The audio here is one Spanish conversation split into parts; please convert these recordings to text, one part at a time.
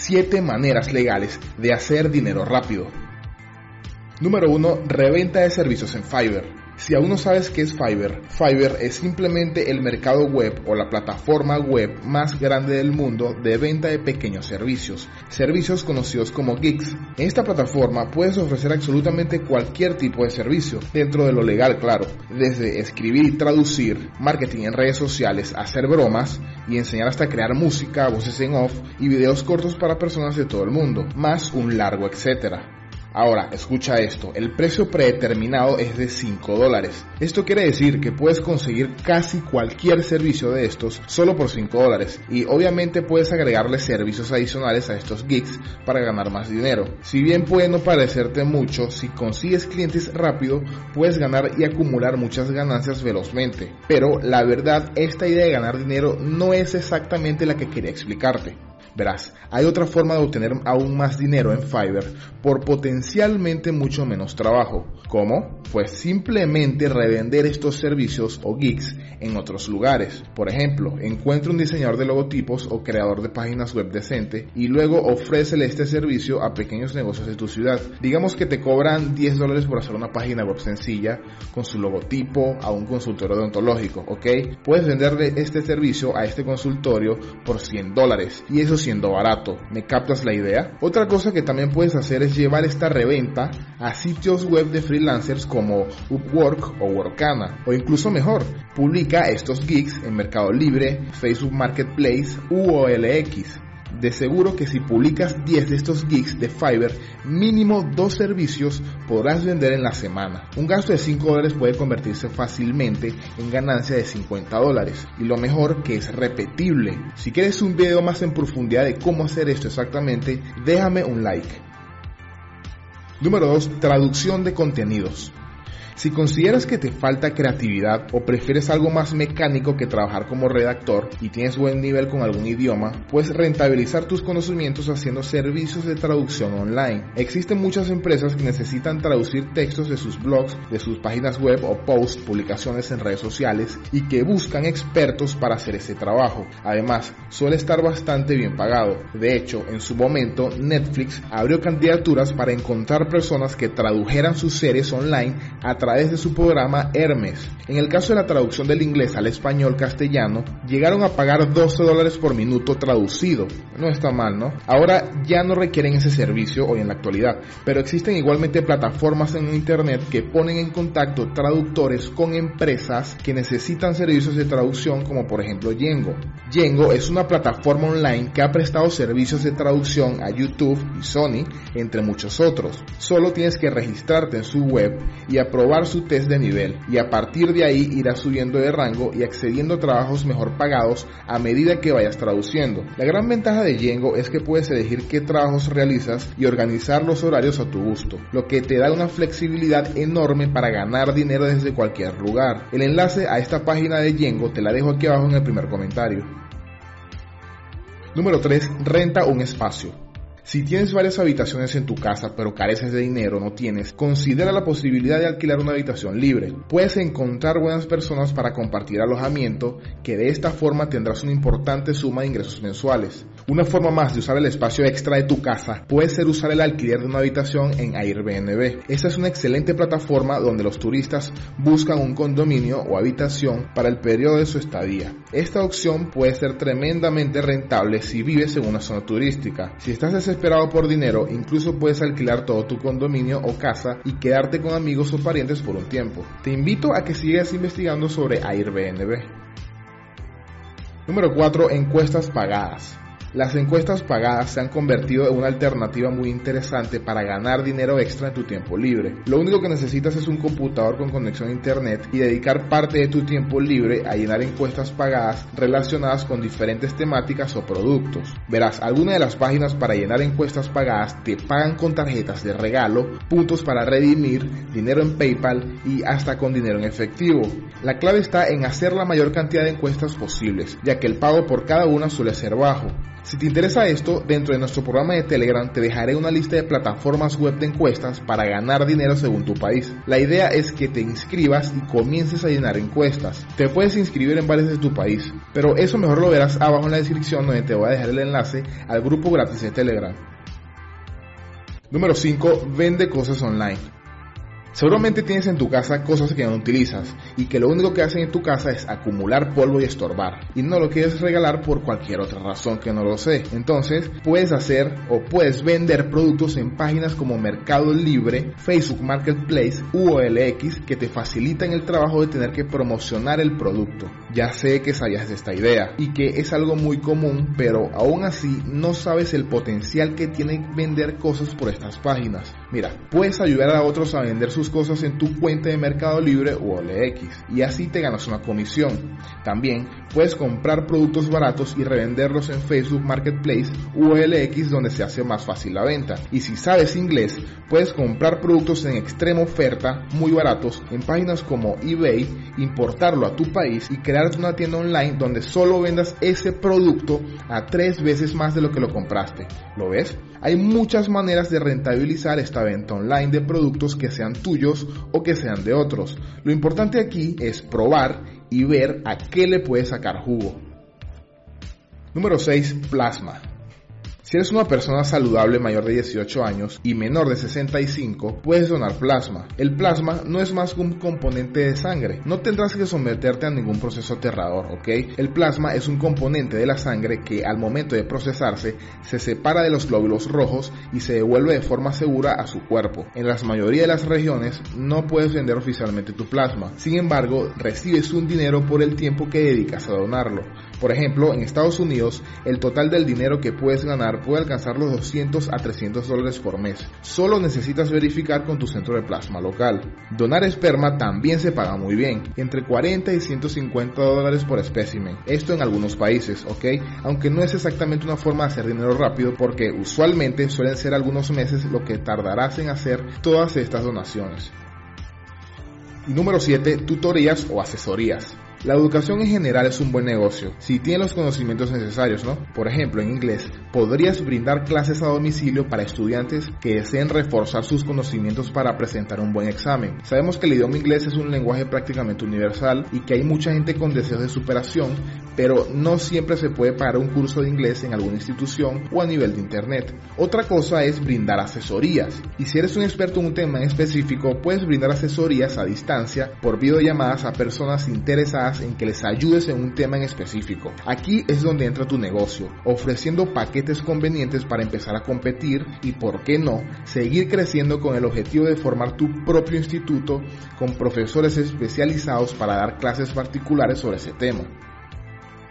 7 maneras legales de hacer dinero rápido. Número 1. Reventa de servicios en Fiverr. Si aún no sabes qué es Fiverr, Fiverr es simplemente el mercado web o la plataforma web más grande del mundo de venta de pequeños servicios, servicios conocidos como gigs. En esta plataforma puedes ofrecer absolutamente cualquier tipo de servicio, dentro de lo legal claro, desde escribir y traducir, marketing en redes sociales, hacer bromas y enseñar hasta crear música, voces en off y videos cortos para personas de todo el mundo, más un largo etcétera. Ahora, escucha esto, el precio predeterminado es de 5 dólares. Esto quiere decir que puedes conseguir casi cualquier servicio de estos solo por 5 dólares y obviamente puedes agregarle servicios adicionales a estos gigs para ganar más dinero. Si bien puede no parecerte mucho, si consigues clientes rápido puedes ganar y acumular muchas ganancias velozmente. Pero la verdad, esta idea de ganar dinero no es exactamente la que quería explicarte. Verás, hay otra forma de obtener aún más dinero en Fiverr por potencialmente mucho menos trabajo. ¿Cómo? Pues simplemente revender estos servicios o gigs en otros lugares. Por ejemplo, encuentra un diseñador de logotipos o creador de páginas web decente y luego ofrécele este servicio a pequeños negocios de tu ciudad. Digamos que te cobran 10 dólares por hacer una página web sencilla con su logotipo a un consultorio odontológico, ¿ok? Puedes venderle este servicio a este consultorio por 100 dólares y eso siendo barato. ¿Me captas la idea? Otra cosa que también puedes hacer es llevar esta reventa a sitios web de freelancers como Upwork o Workana. O incluso mejor, publica estos gigs en Mercado Libre, Facebook Marketplace u OLX. De seguro que si publicas 10 de estos gigs de Fiverr, mínimo dos servicios podrás vender en la semana. Un gasto de 5 dólares puede convertirse fácilmente en ganancia de 50 dólares. Y lo mejor que es repetible. Si quieres un video más en profundidad de cómo hacer esto exactamente, déjame un like. Número 2. Traducción de contenidos. Si consideras que te falta creatividad o prefieres algo más mecánico que trabajar como redactor y tienes buen nivel con algún idioma, puedes rentabilizar tus conocimientos haciendo servicios de traducción online. Existen muchas empresas que necesitan traducir textos de sus blogs, de sus páginas web o posts, publicaciones en redes sociales y que buscan expertos para hacer ese trabajo. Además, suele estar bastante bien pagado. De hecho, en su momento, Netflix abrió candidaturas para encontrar personas que tradujeran sus series online a través de su programa Hermes. En el caso de la traducción del inglés al español castellano, llegaron a pagar 12 dólares por minuto traducido. No está mal, ¿no? Ahora ya no requieren ese servicio hoy en la actualidad, pero existen igualmente plataformas en internet que ponen en contacto traductores con empresas que necesitan servicios de traducción como por ejemplo Yengo. Yengo es una plataforma online que ha prestado servicios de traducción a YouTube y Sony, entre muchos otros. Solo tienes que registrarte en su web y aprobar su test de nivel y a partir de ahí irás subiendo de rango y accediendo a trabajos mejor pagados a medida que vayas traduciendo. La gran ventaja de Yengo es que puedes elegir qué trabajos realizas y organizar los horarios a tu gusto, lo que te da una flexibilidad enorme para ganar dinero desde cualquier lugar. El enlace a esta página de Yengo te la dejo aquí abajo en el primer comentario. Número 3. Renta un espacio. Si tienes varias habitaciones en tu casa pero careces de dinero, no tienes, considera la posibilidad de alquilar una habitación libre. Puedes encontrar buenas personas para compartir alojamiento que de esta forma tendrás una importante suma de ingresos mensuales. Una forma más de usar el espacio extra de tu casa puede ser usar el alquiler de una habitación en Airbnb. Esta es una excelente plataforma donde los turistas buscan un condominio o habitación para el periodo de su estadía. Esta opción puede ser tremendamente rentable si vives en una zona turística. Si estás desesperado por dinero, incluso puedes alquilar todo tu condominio o casa y quedarte con amigos o parientes por un tiempo. Te invito a que sigas investigando sobre Airbnb. Número 4. Encuestas pagadas. Las encuestas pagadas se han convertido en una alternativa muy interesante para ganar dinero extra en tu tiempo libre. Lo único que necesitas es un computador con conexión a internet y dedicar parte de tu tiempo libre a llenar encuestas pagadas relacionadas con diferentes temáticas o productos. Verás, algunas de las páginas para llenar encuestas pagadas te pagan con tarjetas de regalo, puntos para redimir, dinero en PayPal y hasta con dinero en efectivo. La clave está en hacer la mayor cantidad de encuestas posibles, ya que el pago por cada una suele ser bajo. Si te interesa esto, dentro de nuestro programa de Telegram te dejaré una lista de plataformas web de encuestas para ganar dinero según tu país. La idea es que te inscribas y comiences a llenar encuestas. Te puedes inscribir en varios de tu país, pero eso mejor lo verás abajo en la descripción donde te voy a dejar el enlace al grupo gratis de Telegram. Número 5. Vende cosas online. Seguramente tienes en tu casa cosas que no utilizas y que lo único que hacen en tu casa es acumular polvo y estorbar y no lo quieres regalar por cualquier otra razón que no lo sé. Entonces puedes hacer o puedes vender productos en páginas como Mercado Libre, Facebook Marketplace u OLX que te facilitan el trabajo de tener que promocionar el producto. Ya sé que sabías de esta idea y que es algo muy común, pero aún así no sabes el potencial que tiene vender cosas por estas páginas. Mira, puedes ayudar a otros a vender sus cosas en tu cuenta de Mercado Libre o OLX y así te ganas una comisión. También puedes comprar productos baratos y revenderlos en Facebook Marketplace u OLX donde se hace más fácil la venta. Y si sabes inglés, puedes comprar productos en extrema oferta muy baratos en páginas como eBay, importarlo a tu país y crearte una tienda online donde solo vendas ese producto a tres veces más de lo que lo compraste. ¿Lo ves? Hay muchas maneras de rentabilizar venta online de productos que sean tuyos o que sean de otros. Lo importante aquí es probar y ver a qué le puedes sacar jugo. Número 6. Plasma. Si eres una persona saludable mayor de 18 años y menor de 65, puedes donar plasma. El plasma no es más que un componente de sangre. No tendrás que someterte a ningún proceso aterrador, ¿ok? El plasma es un componente de la sangre que al momento de procesarse se separa de los glóbulos rojos y se devuelve de forma segura a su cuerpo. En la mayoría de las regiones no puedes vender oficialmente tu plasma. Sin embargo, recibes un dinero por el tiempo que dedicas a donarlo. Por ejemplo, en Estados Unidos, el total del dinero que puedes ganar puede alcanzar los 200 a 300 dólares por mes. Solo necesitas verificar con tu centro de plasma local. Donar esperma también se paga muy bien, entre 40 y 150 dólares por espécimen. Esto en algunos países, ¿ok? Aunque no es exactamente una forma de hacer dinero rápido porque usualmente suelen ser algunos meses lo que tardarás en hacer todas estas donaciones. Número 7, tutorías o asesorías. La educación en general es un buen negocio, si tienes los conocimientos necesarios, ¿no? Por ejemplo, en inglés, podrías brindar clases a domicilio para estudiantes que deseen reforzar sus conocimientos para presentar un buen examen. Sabemos que el idioma inglés es un lenguaje prácticamente universal y que hay mucha gente con deseos de superación, pero no siempre se puede pagar un curso de inglés en alguna institución o a nivel de internet. Otra cosa es brindar asesorías. Y si eres un experto en un tema en específico, puedes brindar asesorías a distancia por videollamadas a personas interesadas en que les ayudes en un tema en específico. Aquí es donde entra tu negocio, ofreciendo paquetes convenientes para empezar a competir y, por qué no, seguir creciendo con el objetivo de formar tu propio instituto con profesores especializados para dar clases particulares sobre ese tema.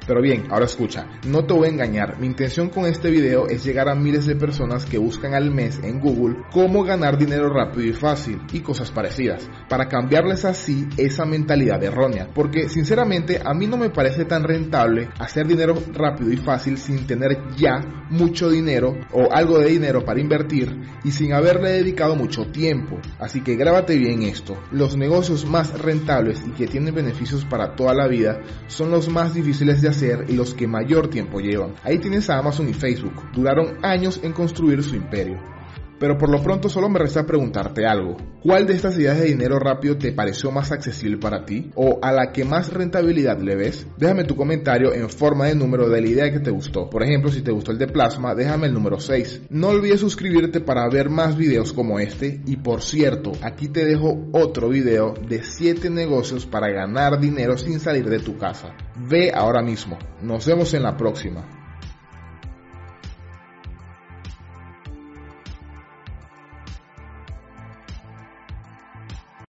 Pero bien, ahora escucha, no te voy a engañar, mi intención con este video es llegar a miles de personas que buscan al mes en Google cómo ganar dinero rápido y fácil y cosas parecidas, para cambiarles así esa mentalidad errónea, porque sinceramente a mí no me parece tan rentable hacer dinero rápido y fácil sin tener ya mucho dinero o algo de dinero para invertir y sin haberle dedicado mucho tiempo. Así que grábate bien esto, los negocios más rentables y que tienen beneficios para toda la vida son los más difíciles de hacer y los que mayor tiempo llevan. Ahí tienes a Amazon y Facebook. Duraron años en construir su imperio. Pero por lo pronto solo me resta preguntarte algo. ¿Cuál de estas ideas de dinero rápido te pareció más accesible para ti? ¿O a la que más rentabilidad le ves? Déjame tu comentario en forma de número de la idea que te gustó. Por ejemplo, si te gustó el de plasma, déjame el número 6. No olvides suscribirte para ver más videos como este. Y por cierto, aquí te dejo otro video de 7 negocios para ganar dinero sin salir de tu casa. Ve ahora mismo. Nos vemos en la próxima.